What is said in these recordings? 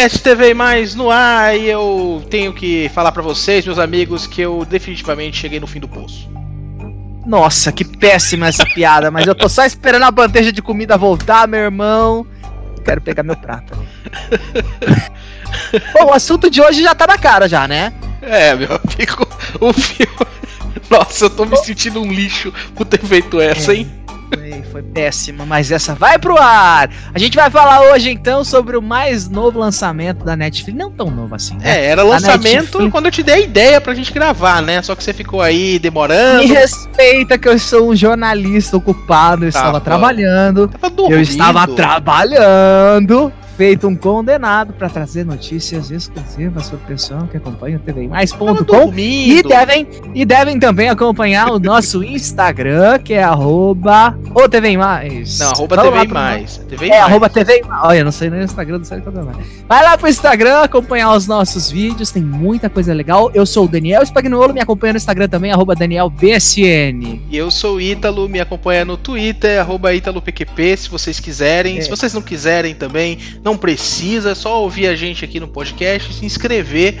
Podcast TV Mais no ar e eu tenho que falar para vocês, meus amigos, que eu definitivamente cheguei no fim do poço. Nossa, que péssima essa piada, mas eu tô só esperando a bandeja de comida voltar, meu irmão. Quero pegar meu prato. Bom, o assunto de hoje já tá na cara já, né? É, meu amigo, o filme. Nossa, eu tô me sentindo um lixo por ter feito essa, hein? Foi, foi péssima, mas essa vai pro ar. A gente vai falar hoje então sobre o mais novo lançamento da Netflix. Não tão novo assim, né? É, era lançamento quando eu te dei a ideia pra gente gravar, né? Só que você ficou aí demorando. Me respeita que eu sou um jornalista ocupado, eu estava trabalhando. Tava eu estava trabalhando feito um condenado para trazer notícias exclusivas sobre o pessoal que acompanha o tvmais.com e devem e devem também acompanhar o nosso Instagram, que é arroba o TV Mais. Não, arroba TV Mais. TV é, arroba TV Olha, não sei nem o Instagram do site TV Mais. Vai lá pro Instagram acompanhar os nossos vídeos, tem muita coisa legal. Eu sou o Daniel Spagnolo, me acompanha no Instagram também, arroba DanielBSN. E eu sou o Ítalo, me acompanha no Twitter, arroba ItaloPQP, se vocês quiserem. É. Se vocês não quiserem também, não não precisa, é só ouvir a gente aqui no podcast, se inscrever.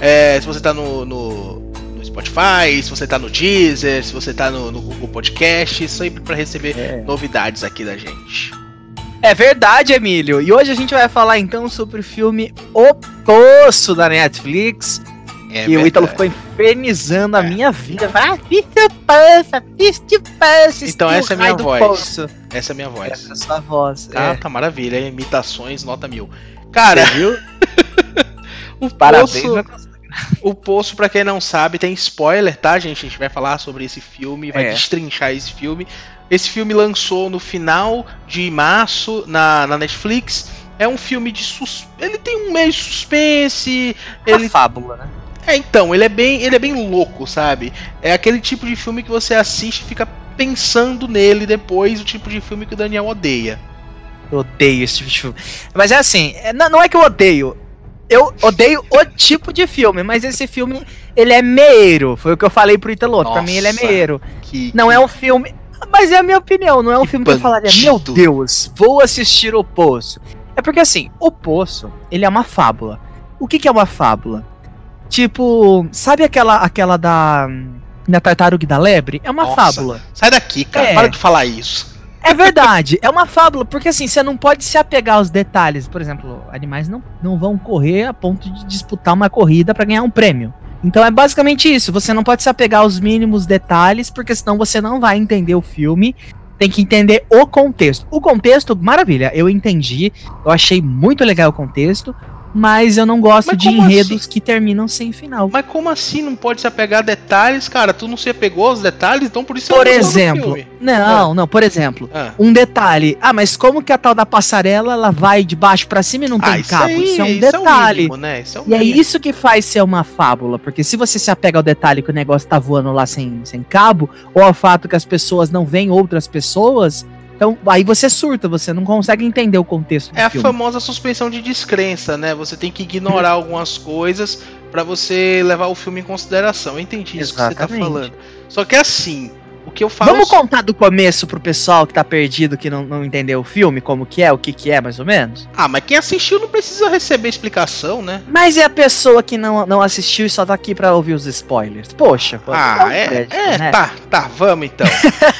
É, se você está no, no, no, Spotify, se você está no Deezer, se você está no, no, Google Podcast, sempre para receber é. novidades aqui da gente. É verdade, Emílio. E hoje a gente vai falar então sobre o filme O Poço da Netflix. É e verdade. o Ítalo ficou infernizando é. a minha vida. Ah, assiste Puff, Então essa é a minha voz. Essa é a minha voz. Essa é a sua voz. Ah, é. tá maravilha. Imitações, nota mil. Cara, Você viu? o Parabéns, poço, o Poço, pra quem não sabe, tem spoiler, tá, gente? A gente vai falar sobre esse filme, vai é. destrinchar esse filme. Esse filme lançou no final de março na, na Netflix. É um filme de sus... Ele tem um meio suspense. Uma ele... fábula, né? É, então, ele é bem, ele é bem louco, sabe? É aquele tipo de filme que você assiste e fica pensando nele depois, o tipo de filme que o Daniel odeia. Eu odeio esse tipo de filme. Mas é assim, é, não, não é que eu odeio. Eu odeio o tipo de filme, mas esse filme, ele é meiro. Foi o que eu falei pro Italo. Pra mim, ele é meiro. Que, não que... é um filme. Mas é a minha opinião, não é um que filme bandido. que eu falaria, meu Deus, vou assistir O Poço. É porque assim, O Poço, ele é uma fábula. O que, que é uma fábula? Tipo, sabe aquela aquela da da tartaruga e da lebre? É uma Nossa, fábula. Sai daqui, cara. É. Para de falar isso. É verdade, é uma fábula, porque assim, você não pode se apegar aos detalhes. Por exemplo, animais não, não vão correr a ponto de disputar uma corrida para ganhar um prêmio. Então é basicamente isso, você não pode se apegar aos mínimos detalhes, porque senão você não vai entender o filme. Tem que entender o contexto. O contexto, maravilha, eu entendi, eu achei muito legal o contexto mas eu não gosto mas de enredos assim? que terminam sem final. Mas como assim não pode se apegar a detalhes, cara? Tu não se apegou aos detalhes, então por isso Por exemplo, não, ah. não, por exemplo, ah. um detalhe. Ah, mas como que a tal da passarela ela vai de baixo para cima e não ah, tem cabo? Aí, isso é um isso detalhe. É mínimo, né? isso é um e é isso que faz ser uma fábula, porque se você se apega ao detalhe que o negócio tá voando lá sem, sem cabo, ou ao fato que as pessoas não veem outras pessoas, então, aí você surta, você não consegue entender o contexto É a filme. famosa suspensão de descrença, né? Você tem que ignorar algumas coisas para você levar o filme em consideração. Eu entendi isso Exatamente. que você tá falando. Só que assim, o que eu falo. Vamos contar do começo pro pessoal que tá perdido, que não, não entendeu o filme, como que é, o que que é, mais ou menos? Ah, mas quem assistiu não precisa receber explicação, né? Mas é a pessoa que não, não assistiu e só tá aqui pra ouvir os spoilers. Poxa, Ah, é, crédito, é, né? tá, tá, vamos então.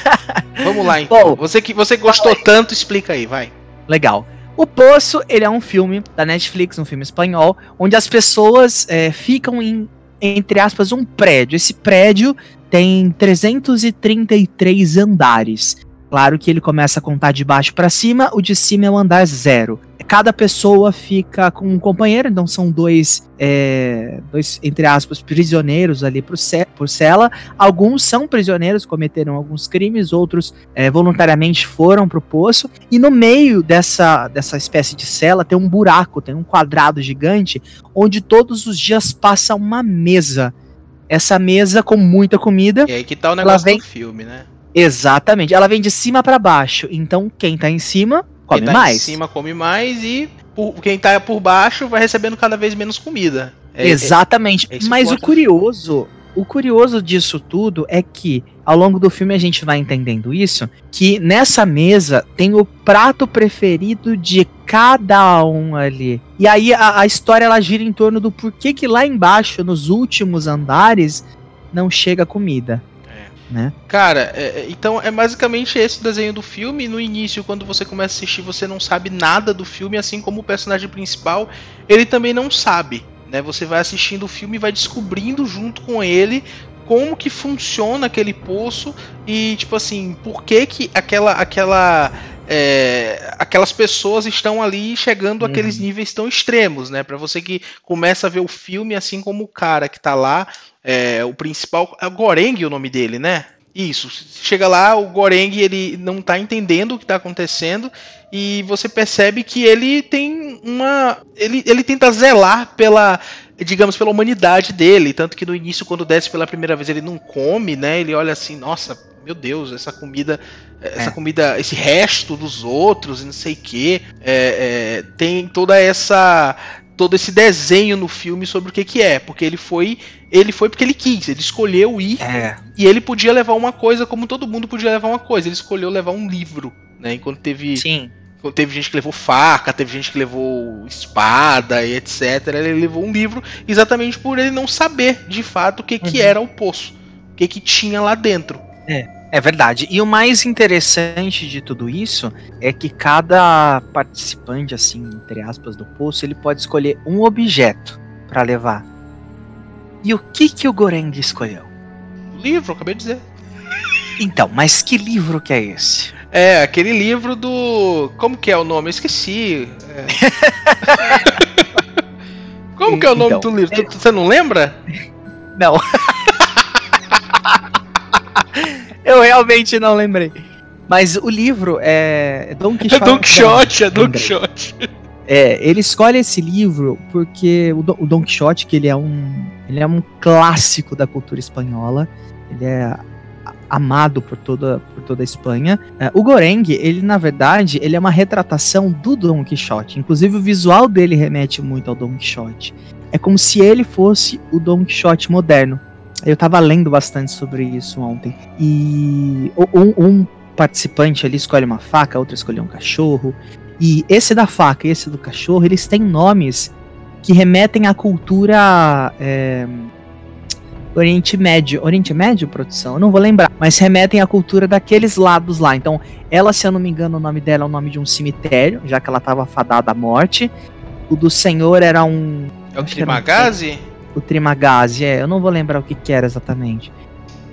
vamos lá então. Bom, você que você gostou tanto, explica aí, vai. Legal. O Poço, ele é um filme da Netflix, um filme espanhol, onde as pessoas é, ficam em, entre aspas, um prédio. Esse prédio tem 333 andares. Claro que ele começa a contar de baixo para cima, o de cima é o andar zero. Cada pessoa fica com um companheiro, então são dois, é, dois entre aspas, prisioneiros ali por, ce por cela. Alguns são prisioneiros, cometeram alguns crimes, outros é, voluntariamente foram pro poço. E no meio dessa, dessa espécie de cela tem um buraco, tem um quadrado gigante, onde todos os dias passa uma mesa essa mesa com muita comida. E aí que tá o negócio vem... do filme, né? Exatamente. Ela vem de cima para baixo. Então, quem tá em cima, come quem tá mais. Quem em cima come mais e por, quem tá por baixo vai recebendo cada vez menos comida. É, Exatamente. É, é Mas o curioso o curioso disso tudo é que ao longo do filme a gente vai entendendo isso, que nessa mesa tem o prato preferido de cada um ali. E aí a, a história ela gira em torno do porquê que lá embaixo, nos últimos andares, não chega comida. Né? Cara, é, é, então é basicamente esse o desenho do filme. No início, quando você começa a assistir, você não sabe nada do filme, assim como o personagem principal, ele também não sabe. Né? Você vai assistindo o filme e vai descobrindo junto com ele como que funciona aquele poço e tipo assim por que que aquela aquela é, aquelas pessoas estão ali chegando uhum. àqueles níveis tão extremos, né? Para você que começa a ver o filme assim como o cara que tá lá, é, o principal é o Goreng o nome dele, né? Isso, chega lá, o Goreng ele não tá entendendo o que tá acontecendo e você percebe que ele tem uma ele, ele tenta zelar pela digamos, pela humanidade dele. Tanto que no início, quando desce pela primeira vez, ele não come, né? Ele olha assim, nossa, meu Deus, essa comida, essa é. comida, esse resto dos outros, e não sei o que. É, é, tem toda essa. Todo esse desenho no filme sobre o que, que é, porque ele foi, ele foi porque ele quis, ele escolheu ir é. e ele podia levar uma coisa como todo mundo podia levar uma coisa. Ele escolheu levar um livro, né? Enquanto teve Sim Teve gente que levou faca, teve gente que levou espada e etc. Ele levou um livro exatamente por ele não saber de fato o que, uhum. que era o poço, o que, que tinha lá dentro. É, é verdade. E o mais interessante de tudo isso é que cada participante, assim, entre aspas, do poço, ele pode escolher um objeto para levar. E o que que o Goreng escolheu? O livro, acabei de dizer. Então, mas que livro que é esse? É, aquele livro do. Como que é o nome? Eu esqueci. É. Como que é o nome então, do livro? É... Você não lembra? Não. Eu realmente não lembrei. Mas o livro é Don Quixote. É Don Quixote, é Don Quixote. É, ele escolhe esse livro porque o Don, o Don Quixote, que ele é um, ele é um clássico da cultura espanhola. Ele é amado por toda, por toda a Espanha. Uh, o Goreng, ele na verdade, ele é uma retratação do Don Quixote. Inclusive o visual dele remete muito ao Don Quixote. É como se ele fosse o Don Quixote moderno. Eu tava lendo bastante sobre isso ontem. E um, um participante ali escolhe uma faca, outro escolhe um cachorro. E esse da faca e esse do cachorro, eles têm nomes que remetem à cultura é, Oriente Médio. Oriente Médio, produção? Eu não vou lembrar. Mas remetem à cultura daqueles lados lá. Então, ela, se eu não me engano, o nome dela é o nome de um cemitério, já que ela estava fadada à morte. O do senhor era um. É o Trimagazi? O Trimagazi, é. Eu não vou lembrar o que, que era exatamente.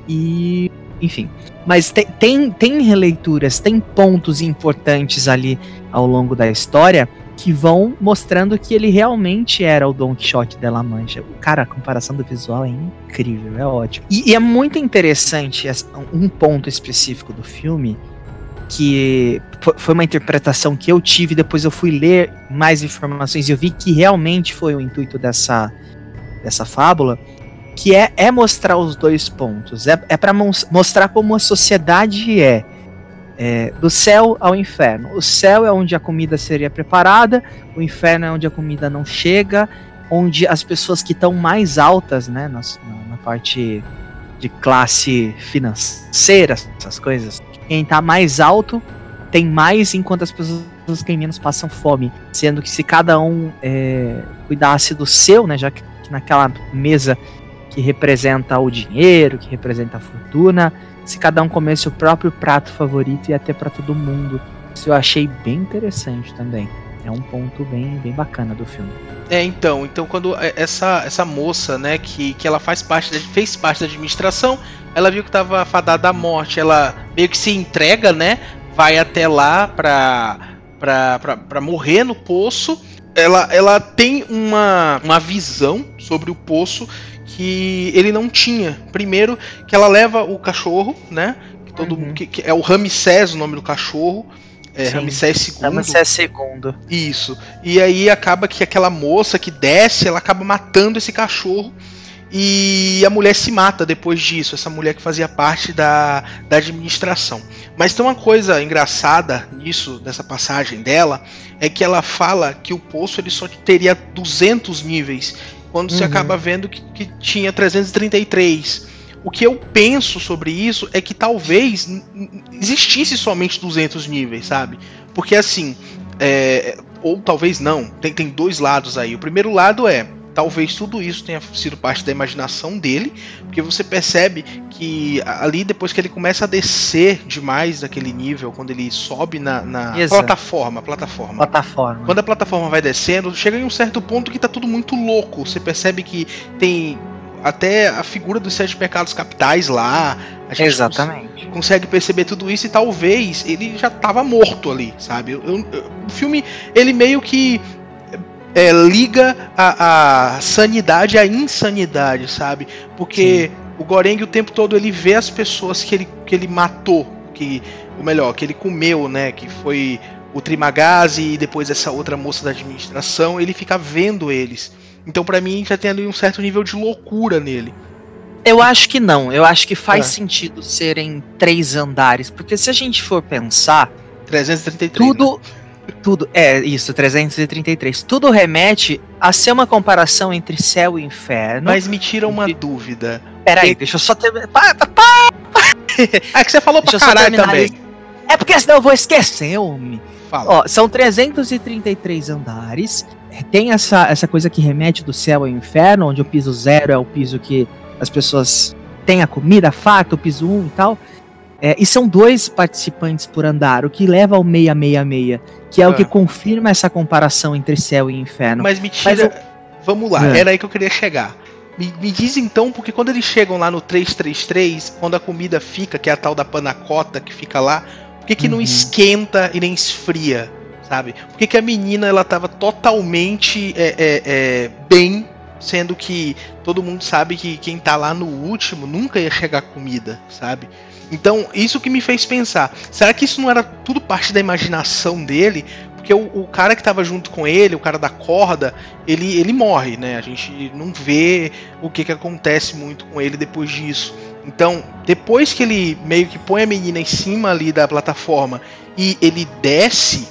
E. Enfim. Mas tem, tem, tem releituras, tem pontos importantes ali ao longo da história que vão mostrando que ele realmente era o Don Quixote de La Mancha. Cara, a comparação do visual é incrível, é ótimo. E, e é muito interessante um ponto específico do filme que foi uma interpretação que eu tive, depois eu fui ler mais informações e eu vi que realmente foi o intuito dessa, dessa fábula, que é, é mostrar os dois pontos. É, é para mostrar como a sociedade é é, do céu ao inferno. O céu é onde a comida seria preparada, o inferno é onde a comida não chega, onde as pessoas que estão mais altas, né, na, na, parte de classe financeira, essas coisas, quem está mais alto tem mais, enquanto as pessoas que menos passam fome. Sendo que se cada um é, cuidasse do seu, né, já que naquela mesa que representa o dinheiro, que representa a fortuna, se cada um comesse o próprio prato favorito e até para todo mundo. Isso eu achei bem interessante também. É um ponto bem, bem bacana do filme. É, então, então quando essa, essa moça, né, que, que ela faz parte fez parte da administração, ela viu que estava fadada à morte, ela meio que se entrega, né, vai até lá pra, pra, pra, pra morrer no poço. Ela, ela tem uma, uma visão sobre o poço que ele não tinha. Primeiro, que ela leva o cachorro, né? Que todo uhum. que, que, é o Ramsés o nome do cachorro. É, Sim, Ramsés II. Ramsés II. Isso. E aí acaba que aquela moça que desce, ela acaba matando esse cachorro. E a mulher se mata depois disso, essa mulher que fazia parte da, da administração. Mas tem uma coisa engraçada nisso, nessa passagem dela, é que ela fala que o poço ele só teria 200 níveis quando uhum. você acaba vendo que, que tinha 333. O que eu penso sobre isso é que talvez existisse somente 200 níveis, sabe? Porque assim, é, ou talvez não, tem, tem dois lados aí. O primeiro lado é talvez tudo isso tenha sido parte da imaginação dele, porque você percebe que ali depois que ele começa a descer demais daquele nível, quando ele sobe na, na plataforma, plataforma. Plataforma. Quando a plataforma vai descendo, chega em um certo ponto que tá tudo muito louco. Você percebe que tem até a figura dos sete pecados capitais lá. Exatamente. Cons consegue perceber tudo isso e talvez ele já estava morto ali, sabe? Eu, eu, o filme, ele meio que é, liga a, a, sanidade à insanidade, sabe? Porque Sim. o Goreng o tempo todo ele vê as pessoas que ele, que ele matou, que, ou melhor, que ele comeu, né? Que foi o Trimagazi e depois essa outra moça da administração, ele fica vendo eles. Então, para mim, já tem ali um certo nível de loucura nele. Eu acho que não. Eu acho que faz é. sentido serem três andares. Porque se a gente for pensar. 333. Tudo. Né? Tudo. É, isso, 333. Tudo remete a ser uma comparação entre céu e inferno. Mas me tira uma e... dúvida. Peraí, e... deixa eu só ter. Pá, pá, pá. É que você falou pra caralho também. É porque senão eu vou esquecer, homem. Ó, são 333 andares tem essa, essa coisa que remete do céu ao inferno, onde o piso zero é o piso que as pessoas têm a comida farta, o piso um e tal. É, e são dois participantes por andar, o que leva ao 666, que é ah. o que confirma essa comparação entre céu e inferno. Mas me tira. Mas Vamos lá, é. era aí que eu queria chegar. Me, me, diz então, porque quando eles chegam lá no 333, quando a comida fica, que é a tal da panacota que fica lá, por que, que uhum. não esquenta e nem esfria? sabe? Por que, que a menina ela tava totalmente é, é, é, bem, sendo que todo mundo sabe que quem tá lá no último nunca ia chegar comida, sabe? Então, isso que me fez pensar, será que isso não era tudo parte da imaginação dele? Porque o, o cara que tava junto com ele, o cara da corda, ele, ele morre, né? A gente não vê o que, que acontece muito com ele depois disso. Então, depois que ele meio que põe a menina em cima ali da plataforma e ele desce,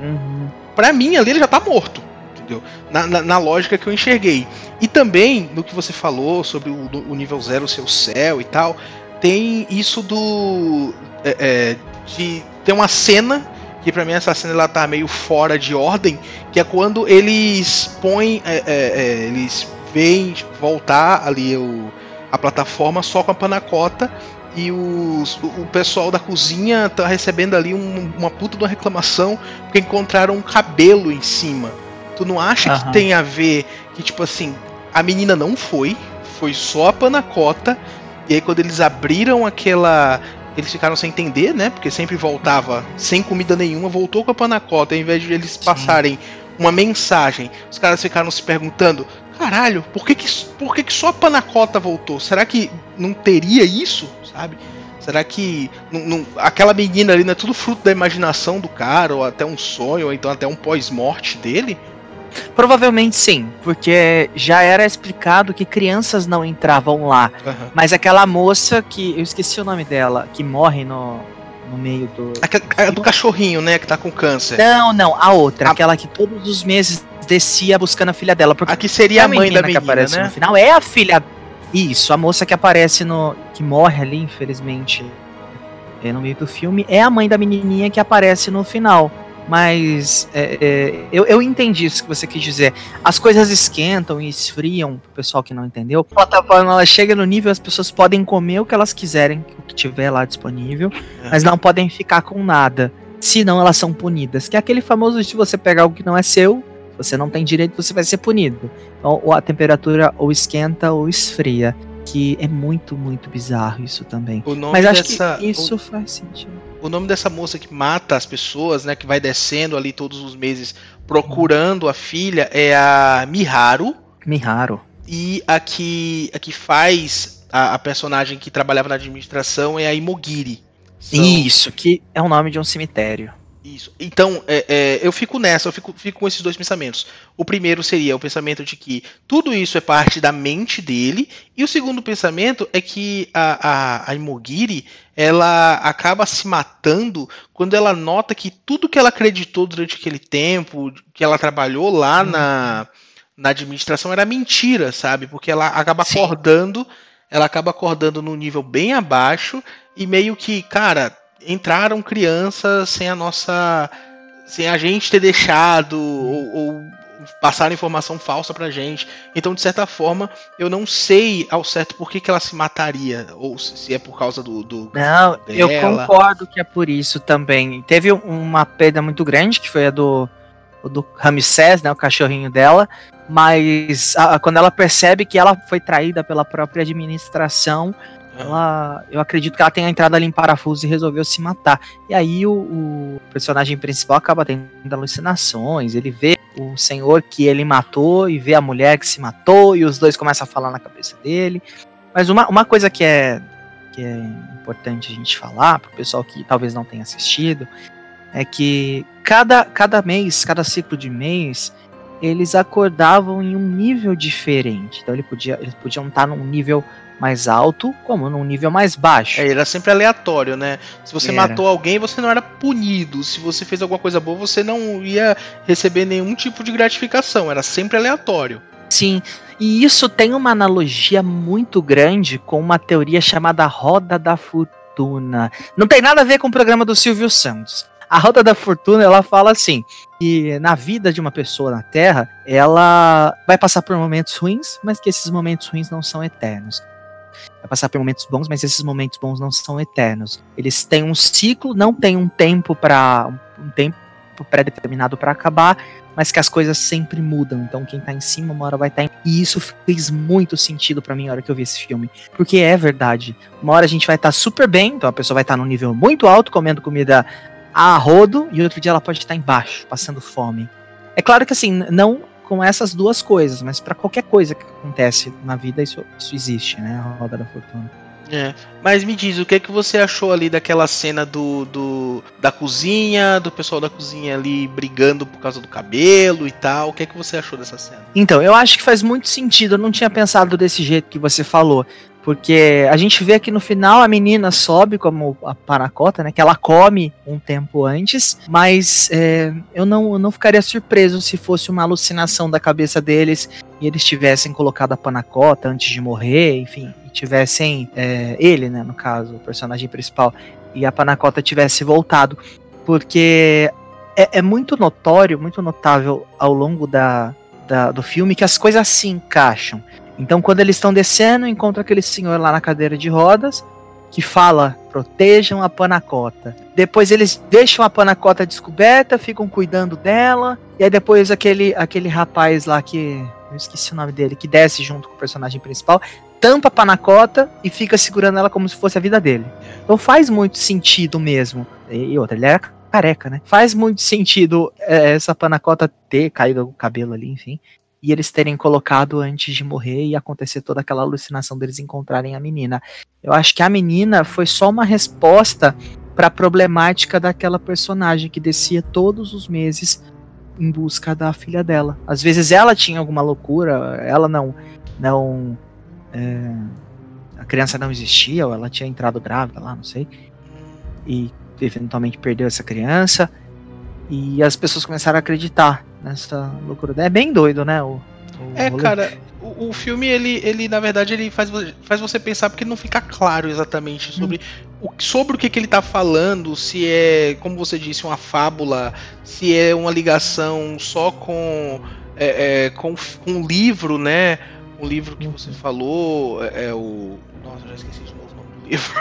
Uhum. Pra mim, ali ele já tá morto. Entendeu? Na, na, na, lógica que eu enxerguei. E também, no que você falou sobre o, o nível zero ser o céu e tal, tem isso do. É, é, de ter uma cena que para mim essa cena ela tá meio fora de ordem, que é quando eles põem, é, é, é eles veem voltar ali o, a plataforma só com a panacota e os, o pessoal da cozinha tá recebendo ali um, uma puta de uma reclamação porque encontraram um cabelo em cima. Tu não acha uhum. que tem a ver que, tipo assim, a menina não foi, foi só a panacota, e aí quando eles abriram aquela. Eles ficaram sem entender, né? Porque sempre voltava sem comida nenhuma, voltou com a panacota, ao invés de eles passarem uma mensagem. Os caras ficaram se perguntando: caralho, por que, que, por que, que só a panacota voltou? Será que não teria isso? sabe? Será que não, não, aquela menina ali não é tudo fruto da imaginação do cara, ou até um sonho, ou então até um pós-morte dele? Provavelmente sim, porque já era explicado que crianças não entravam lá. Uhum. Mas aquela moça que. Eu esqueci o nome dela, que morre no, no meio do. A, a do cachorrinho, né? Que tá com câncer. Não, não, a outra. A... Aquela que todos os meses descia buscando a filha dela. Porque Aqui seria a mãe da menina, que aparece né? no final. É a filha isso, a moça que aparece no. que morre ali, infelizmente, é, no meio do filme, é a mãe da menininha que aparece no final. Mas é, é, eu, eu entendi isso que você quis dizer. As coisas esquentam e esfriam, pro pessoal que não entendeu. A plataforma ela chega no nível, as pessoas podem comer o que elas quiserem, o que tiver lá disponível, é. mas não podem ficar com nada. Senão elas são punidas. Que é aquele famoso de você pegar algo que não é seu, você não tem direito, você vai ser punido. Então, ou a temperatura ou esquenta ou esfria. Que é muito, muito bizarro isso também. Mas acho dessa, que isso o, faz sentido. O nome dessa moça que mata as pessoas, né? Que vai descendo ali todos os meses procurando a filha é a Miharu. Miharu. E a que, a que faz a, a personagem que trabalhava na administração é a Imogiri. São... Isso, que é o nome de um cemitério. Isso. Então, é, é, eu fico nessa, eu fico, fico, com esses dois pensamentos. O primeiro seria o pensamento de que tudo isso é parte da mente dele, e o segundo pensamento é que a, a, a Imogiri ela acaba se matando quando ela nota que tudo que ela acreditou durante aquele tempo, que ela trabalhou lá hum. na, na administração era mentira, sabe? Porque ela acaba Sim. acordando, ela acaba acordando num nível bem abaixo e meio que, cara, entraram crianças sem a nossa. sem a gente ter deixado, ou, ou passaram informação falsa pra gente. Então, de certa forma, eu não sei ao certo por que, que ela se mataria. Ou se é por causa do. do não, dela. eu concordo que é por isso também. Teve uma perda muito grande, que foi a do, do Ramsés, né? O cachorrinho dela. Mas a, quando ela percebe que ela foi traída pela própria administração, ela, eu acredito que ela tenha entrado ali em parafuso e resolveu se matar. E aí o, o, personagem principal acaba tendo alucinações, ele vê o senhor que ele matou e vê a mulher que se matou e os dois começam a falar na cabeça dele. Mas uma, uma coisa que é, que é importante a gente falar, para o pessoal que talvez não tenha assistido, é que cada, cada mês, cada ciclo de mês, eles acordavam em um nível diferente. Então ele podia, eles podiam estar num nível mais alto, como num nível mais baixo. É, era sempre aleatório, né? Se você era. matou alguém, você não era punido. Se você fez alguma coisa boa, você não ia receber nenhum tipo de gratificação. Era sempre aleatório. Sim, e isso tem uma analogia muito grande com uma teoria chamada Roda da Fortuna. Não tem nada a ver com o programa do Silvio Santos. A Roda da Fortuna, ela fala assim, que na vida de uma pessoa na Terra, ela vai passar por momentos ruins, mas que esses momentos ruins não são eternos vai passar por momentos bons, mas esses momentos bons não são eternos. Eles têm um ciclo, não tem um tempo para um tempo pré-determinado para acabar, mas que as coisas sempre mudam. Então quem tá em cima uma hora vai estar tá em... E isso fez muito sentido para mim na hora que eu vi esse filme, porque é verdade. Uma hora a gente vai estar tá super bem, então a pessoa vai estar tá num nível muito alto comendo comida a rodo e outro dia ela pode estar tá embaixo, passando fome. É claro que assim, não com essas duas coisas, mas para qualquer coisa que acontece na vida, isso, isso existe, né? A roda da fortuna. É. Mas me diz, o que é que você achou ali daquela cena do, do da cozinha, do pessoal da cozinha ali brigando por causa do cabelo e tal? O que é que você achou dessa cena? Então, eu acho que faz muito sentido. Eu não tinha pensado desse jeito que você falou. Porque a gente vê que no final a menina sobe como a panacota, né? Que ela come um tempo antes, mas é, eu, não, eu não ficaria surpreso se fosse uma alucinação da cabeça deles e eles tivessem colocado a panacota antes de morrer, enfim, e tivessem é, ele, né? No caso, o personagem principal, e a panacota tivesse voltado. Porque é, é muito notório, muito notável ao longo da, da, do filme que as coisas se encaixam. Então, quando eles estão descendo, encontra aquele senhor lá na cadeira de rodas que fala: protejam a panacota. Depois eles deixam a panacota descoberta, ficam cuidando dela. E aí depois aquele, aquele rapaz lá que. Eu esqueci o nome dele, que desce junto com o personagem principal, tampa a panacota e fica segurando ela como se fosse a vida dele. Então faz muito sentido mesmo. E outra, ele era careca, né? Faz muito sentido é, essa panacota ter caído o cabelo ali, enfim e eles terem colocado antes de morrer e acontecer toda aquela alucinação deles encontrarem a menina. Eu acho que a menina foi só uma resposta para a problemática daquela personagem que descia todos os meses em busca da filha dela. Às vezes ela tinha alguma loucura, ela não não é, a criança não existia ou ela tinha entrado grávida lá, não sei. E eventualmente perdeu essa criança e as pessoas começaram a acreditar nessa loucura. É bem doido, né? O, o é, rolê. cara, o, o, filme, ele, ele, na verdade, ele faz, faz você pensar porque não fica claro exatamente sobre, hum. o, sobre o que, que ele tá falando, se é, como você disse, uma fábula, se é uma ligação só com, é, é, com, com um livro, né? Um livro que você uhum. falou, é, é o. Nossa, já esqueci de novo o nome do livro.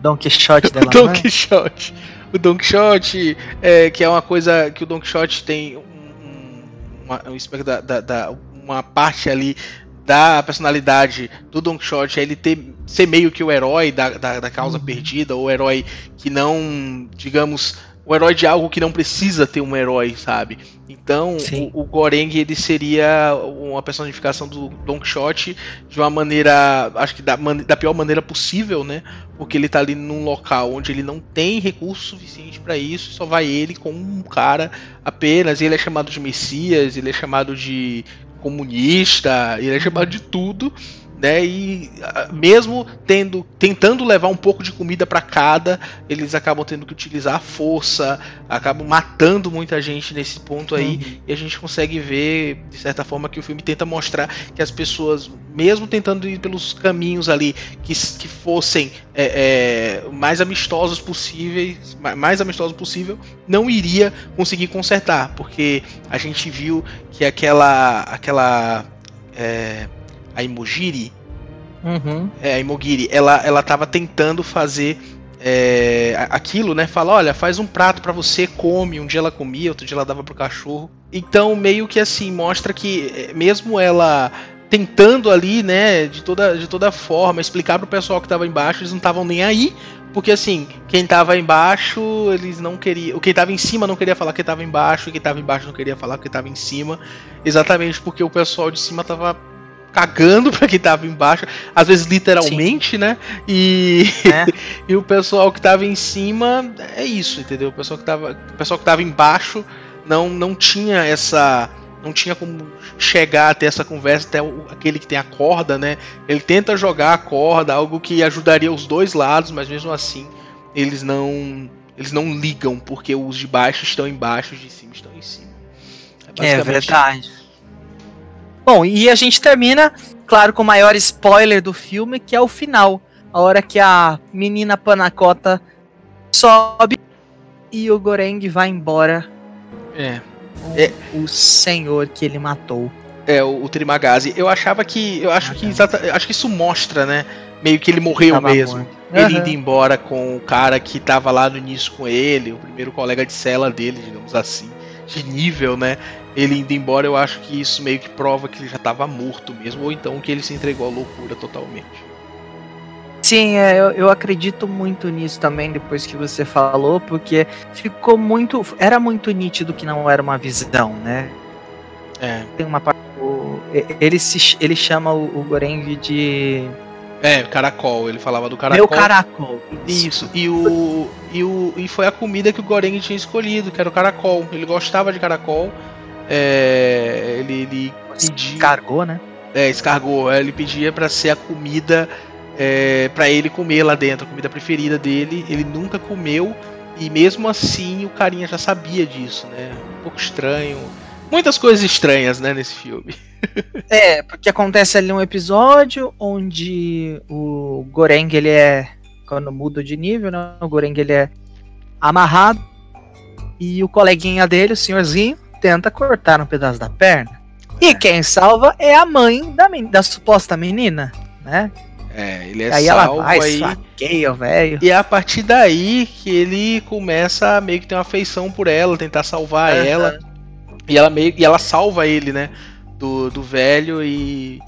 Don Quixote dela, Don né? Quixote o Don Quixote, é, que é uma coisa que o Don Quixote tem um, uma, um, da, da, da, uma parte ali da personalidade do Don Quixote, é ele ter, ser meio que o herói da, da, da causa uhum. perdida, ou o herói que não, digamos, o herói de algo que não precisa ter um herói, sabe? Então, o, o, Goreng ele seria uma personificação do Don Quixote de uma maneira, acho que da, da pior maneira possível, né? Porque ele tá ali num local onde ele não tem recurso suficiente para isso, só vai ele com um cara apenas, e ele é chamado de Messias, ele é chamado de comunista, ele é chamado de tudo né? E mesmo tendo, tentando levar um pouco de comida para cada, eles acabam tendo que utilizar a força, acabam matando muita gente nesse ponto aí, uhum. e a gente consegue ver de certa forma que o filme tenta mostrar que as pessoas, mesmo tentando ir pelos caminhos ali que, que fossem é, é, mais amistosos possíveis, mais amistosos possível, não iria conseguir consertar, porque a gente viu que aquela aquela é, a Imogiri, uhum. é, a Imogiri, ela, ela tava tentando fazer é, aquilo, né? Fala, olha, faz um prato para você, come. Um dia ela comia, outro dia ela dava pro cachorro. Então, meio que assim, mostra que é, mesmo ela tentando ali, né, de toda, de toda forma, explicar pro pessoal que tava embaixo, eles não estavam nem aí. Porque assim, quem tava embaixo, eles não queriam. Quem tava em cima não queria falar que tava embaixo, e quem tava embaixo não queria falar que tava em cima. Exatamente porque o pessoal de cima tava cagando para quem tava embaixo, às vezes literalmente, Sim. né? E, é. e o pessoal que tava em cima é isso, entendeu? O pessoal que tava, o pessoal que tava embaixo não não tinha essa não tinha como chegar até essa conversa até o, aquele que tem a corda, né? Ele tenta jogar a corda, algo que ajudaria os dois lados, mas mesmo assim eles não eles não ligam porque os de baixo estão embaixo, os de cima estão em cima. É, é verdade. Bom, e a gente termina, claro, com o maior spoiler do filme, que é o final. A hora que a menina Panacota sobe e o Goreng vai embora. É. é. O senhor que ele matou. É, o, o Trimagazi. Eu achava que. Eu acho ah, que exata, acho que isso mostra, né? Meio que ele morreu mesmo. Morto. Ele uhum. indo embora com o cara que tava lá no início com ele, o primeiro colega de cela dele, digamos assim. De nível, né? ele indo embora, eu acho que isso meio que prova que ele já estava morto mesmo, ou então que ele se entregou à loucura totalmente. Sim, é, eu, eu, acredito muito nisso também, depois que você falou, porque ficou muito. Era muito nítido que não era uma visão, né? É. Tem uma parte. Ele, se, ele chama o, o Goreng de. É, caracol, ele falava do caracol. Meu caracol. Isso. E, o, e, o, e foi a comida que o Goreng tinha escolhido, que era o caracol. Ele gostava de caracol. É, ele, ele pedia, escargou, né? É, escargou. Ele pedia para ser a comida é, para ele comer lá dentro, a comida preferida dele. Ele nunca comeu e mesmo assim o carinha já sabia disso, né? Um pouco estranho. Muitas coisas estranhas, né, nesse filme. é, porque acontece ali um episódio onde o Goreng ele é quando muda de nível, né? O Goreng ele é amarrado e o coleguinha dele, o senhorzinho, tenta cortar um pedaço da perna. É. E quem salva é a mãe da, da suposta menina, né? É, ele é aí salvo ela vai, aí. Saqueia, velho. E é a partir daí que ele começa a meio que ter uma afeição por ela, tentar salvar uhum. ela. E ela meio e ela salva ele, né? Do, do velho e,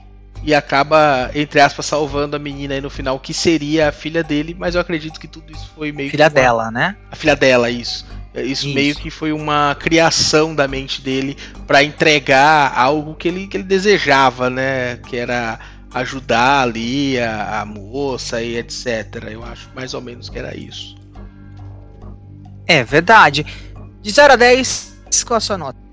e acaba, entre aspas, salvando a menina aí no final, que seria a filha dele, mas eu acredito que tudo isso foi meio filha dela, né? A filha dela, isso. Isso, Isso, meio que foi uma criação da mente dele para entregar algo que ele, que ele desejava, né? Que era ajudar ali a, a, moça e etc. Eu acho mais ou menos que era isso. É verdade. De 0 a 10, qual a sua nota?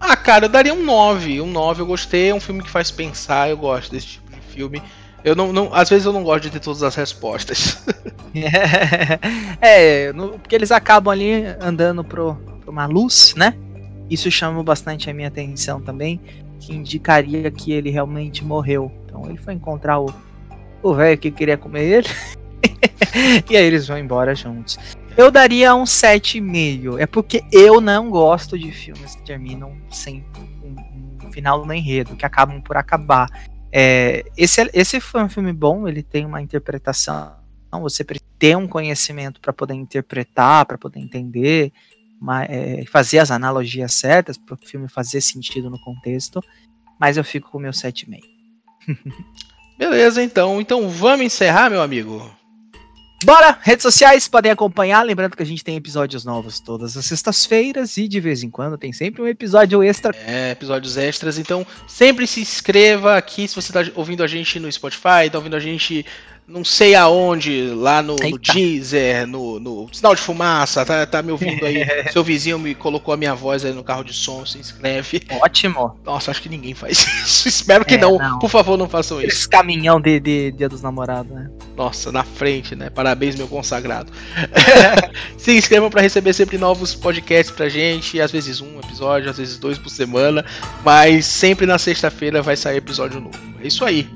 Ah, cara, eu daria um 9. Um 9 eu gostei, é um filme que faz pensar, eu gosto desse tipo de filme. Eu não, não, às vezes eu não gosto de ter todas as respostas. é, no, porque eles acabam ali andando pro, pro uma luz, né? Isso chamou bastante a minha atenção também, que indicaria que ele realmente morreu. Então ele foi encontrar o velho que queria comer ele. e aí eles vão embora juntos. Eu daria um 7,5. É porque eu não gosto de filmes que terminam sem um, um final no enredo, que acabam por acabar. É, esse, é, esse foi um filme bom, ele tem uma interpretação. Você precisa ter um conhecimento para poder interpretar, para poder entender, mas, é, fazer as analogias certas para o filme fazer sentido no contexto. Mas eu fico com o meu 7,5. Beleza, então. Então vamos encerrar, meu amigo? Bora! Redes sociais podem acompanhar. Lembrando que a gente tem episódios novos todas as sextas-feiras e de vez em quando tem sempre um episódio extra. É, episódios extras. Então, sempre se inscreva aqui se você está ouvindo a gente no Spotify, está ouvindo a gente não sei aonde, lá no, no Deezer, no, no, sinal de fumaça, tá, tá me ouvindo aí. Seu vizinho me colocou a minha voz aí no carro de som, se inscreve. Ótimo. Nossa, acho que ninguém faz isso. Espero que é, não. não. Por favor, não façam isso. Esse caminhão de, de Dia dos Namorados, né? Nossa, na frente, né? Parabéns, meu consagrado. se inscrevam para receber sempre novos podcasts pra gente. Às vezes um episódio, às vezes dois por semana. Mas sempre na sexta-feira vai sair episódio novo. É isso aí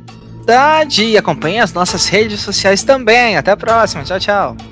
E acompanhe as nossas redes sociais também. Até a próxima. Tchau, tchau.